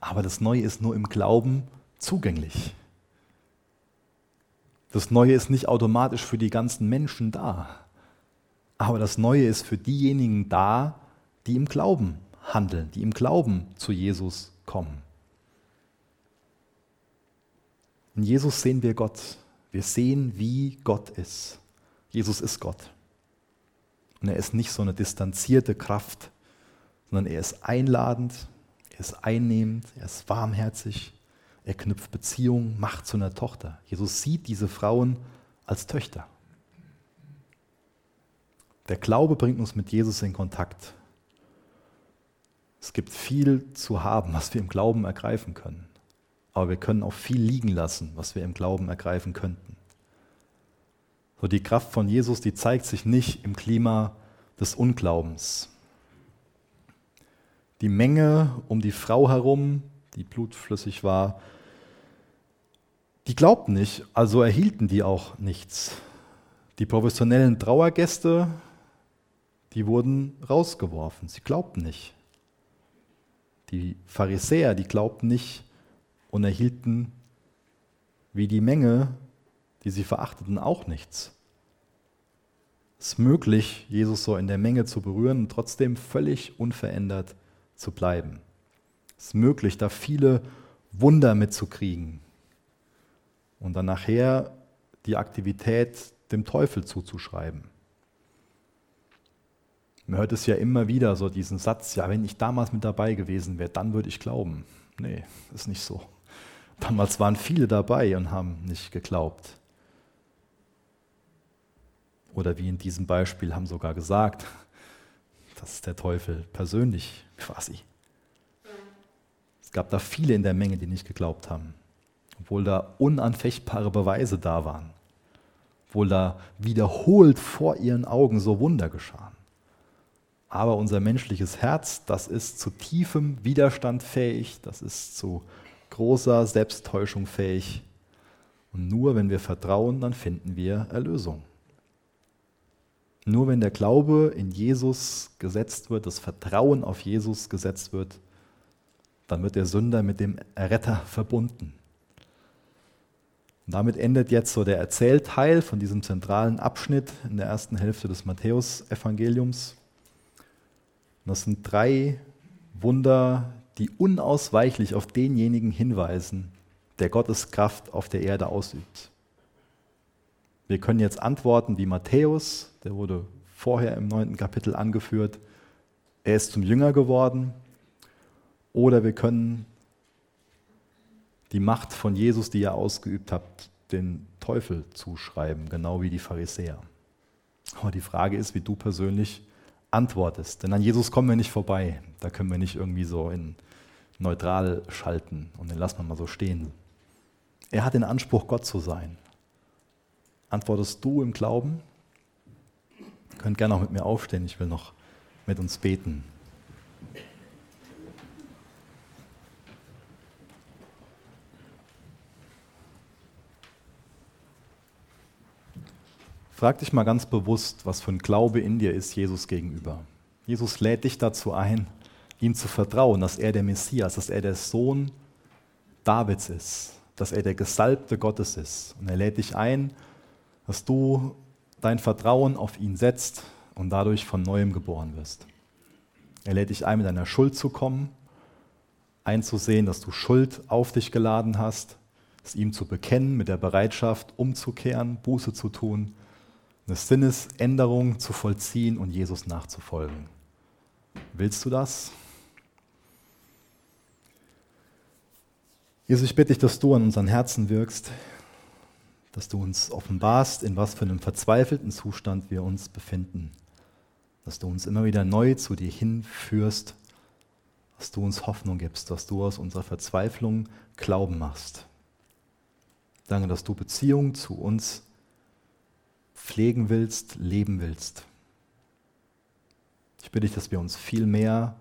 aber das Neue ist nur im Glauben zugänglich. Das Neue ist nicht automatisch für die ganzen Menschen da, aber das Neue ist für diejenigen da, die im Glauben handeln, die im Glauben zu Jesus kommen. In Jesus sehen wir Gott. Wir sehen, wie Gott ist. Jesus ist Gott. Und er ist nicht so eine distanzierte Kraft, sondern er ist einladend, er ist einnehmend, er ist warmherzig, er knüpft Beziehungen, macht zu einer Tochter. Jesus sieht diese Frauen als Töchter. Der Glaube bringt uns mit Jesus in Kontakt. Es gibt viel zu haben, was wir im Glauben ergreifen können. Aber wir können auch viel liegen lassen, was wir im Glauben ergreifen könnten. So die Kraft von Jesus, die zeigt sich nicht im Klima des Unglaubens. Die Menge um die Frau herum, die blutflüssig war, die glaubten nicht, also erhielten die auch nichts. Die professionellen Trauergäste, die wurden rausgeworfen. Sie glaubten nicht. Die Pharisäer, die glaubten nicht und erhielten wie die Menge, die sie verachteten, auch nichts. Es ist möglich, Jesus so in der Menge zu berühren und trotzdem völlig unverändert zu bleiben. Es ist möglich, da viele Wunder mitzukriegen und dann nachher die Aktivität dem Teufel zuzuschreiben. Man hört es ja immer wieder, so diesen Satz, ja, wenn ich damals mit dabei gewesen wäre, dann würde ich glauben. Nee, ist nicht so. Damals waren viele dabei und haben nicht geglaubt. Oder wie in diesem Beispiel haben sogar gesagt, das ist der Teufel persönlich quasi. Es gab da viele in der Menge, die nicht geglaubt haben, obwohl da unanfechtbare Beweise da waren, obwohl da wiederholt vor ihren Augen so Wunder geschahen. Aber unser menschliches Herz, das ist zu tiefem Widerstand fähig, das ist zu großer Selbsttäuschung fähig. Und nur wenn wir vertrauen, dann finden wir Erlösung. Nur wenn der Glaube in Jesus gesetzt wird, das Vertrauen auf Jesus gesetzt wird, dann wird der Sünder mit dem Erretter verbunden. Und damit endet jetzt so der Erzählteil von diesem zentralen Abschnitt in der ersten Hälfte des Matthäusevangeliums. Das sind drei Wunder, die unausweichlich auf denjenigen hinweisen, der Gottes Kraft auf der Erde ausübt. Wir können jetzt antworten wie Matthäus, der wurde vorher im neunten Kapitel angeführt, er ist zum Jünger geworden. Oder wir können die Macht von Jesus, die er ausgeübt hat, den Teufel zuschreiben, genau wie die Pharisäer. Aber die Frage ist, wie du persönlich antwortest. Denn an Jesus kommen wir nicht vorbei. Da können wir nicht irgendwie so in neutral schalten und den lassen wir mal so stehen. Er hat den Anspruch, Gott zu sein. Antwortest du im Glauben? Ihr könnt gerne auch mit mir aufstehen. Ich will noch mit uns beten. Frag dich mal ganz bewusst, was für ein Glaube in dir ist Jesus gegenüber. Jesus lädt dich dazu ein, ihm zu vertrauen, dass er der Messias, dass er der Sohn Davids ist, dass er der Gesalbte Gottes ist. Und er lädt dich ein, dass du dein Vertrauen auf ihn setzt und dadurch von neuem geboren wirst. Er lädt dich ein, mit deiner Schuld zu kommen, einzusehen, dass du Schuld auf dich geladen hast, es ihm zu bekennen, mit der Bereitschaft umzukehren, Buße zu tun, eine Sinnesänderung zu vollziehen und Jesus nachzufolgen. Willst du das? Jesus, ich bitte dich, dass du an unseren Herzen wirkst, dass du uns offenbarst, in was für einem verzweifelten Zustand wir uns befinden, dass du uns immer wieder neu zu dir hinführst, dass du uns Hoffnung gibst, dass du aus unserer Verzweiflung Glauben machst. Danke, dass du Beziehungen zu uns pflegen willst, leben willst. Ich bitte dich, dass wir uns viel mehr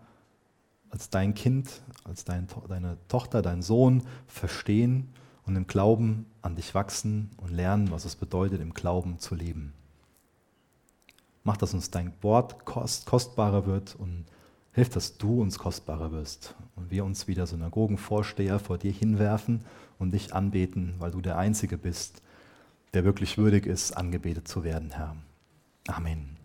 als dein Kind, als dein, deine Tochter, dein Sohn verstehen und im Glauben an dich wachsen und lernen, was es bedeutet, im Glauben zu leben. Mach, dass uns dein Wort kost, kostbarer wird und hilf, dass du uns kostbarer wirst und wir uns wieder Synagogenvorsteher vor dir hinwerfen und dich anbeten, weil du der Einzige bist, der wirklich würdig ist, angebetet zu werden, Herr. Amen.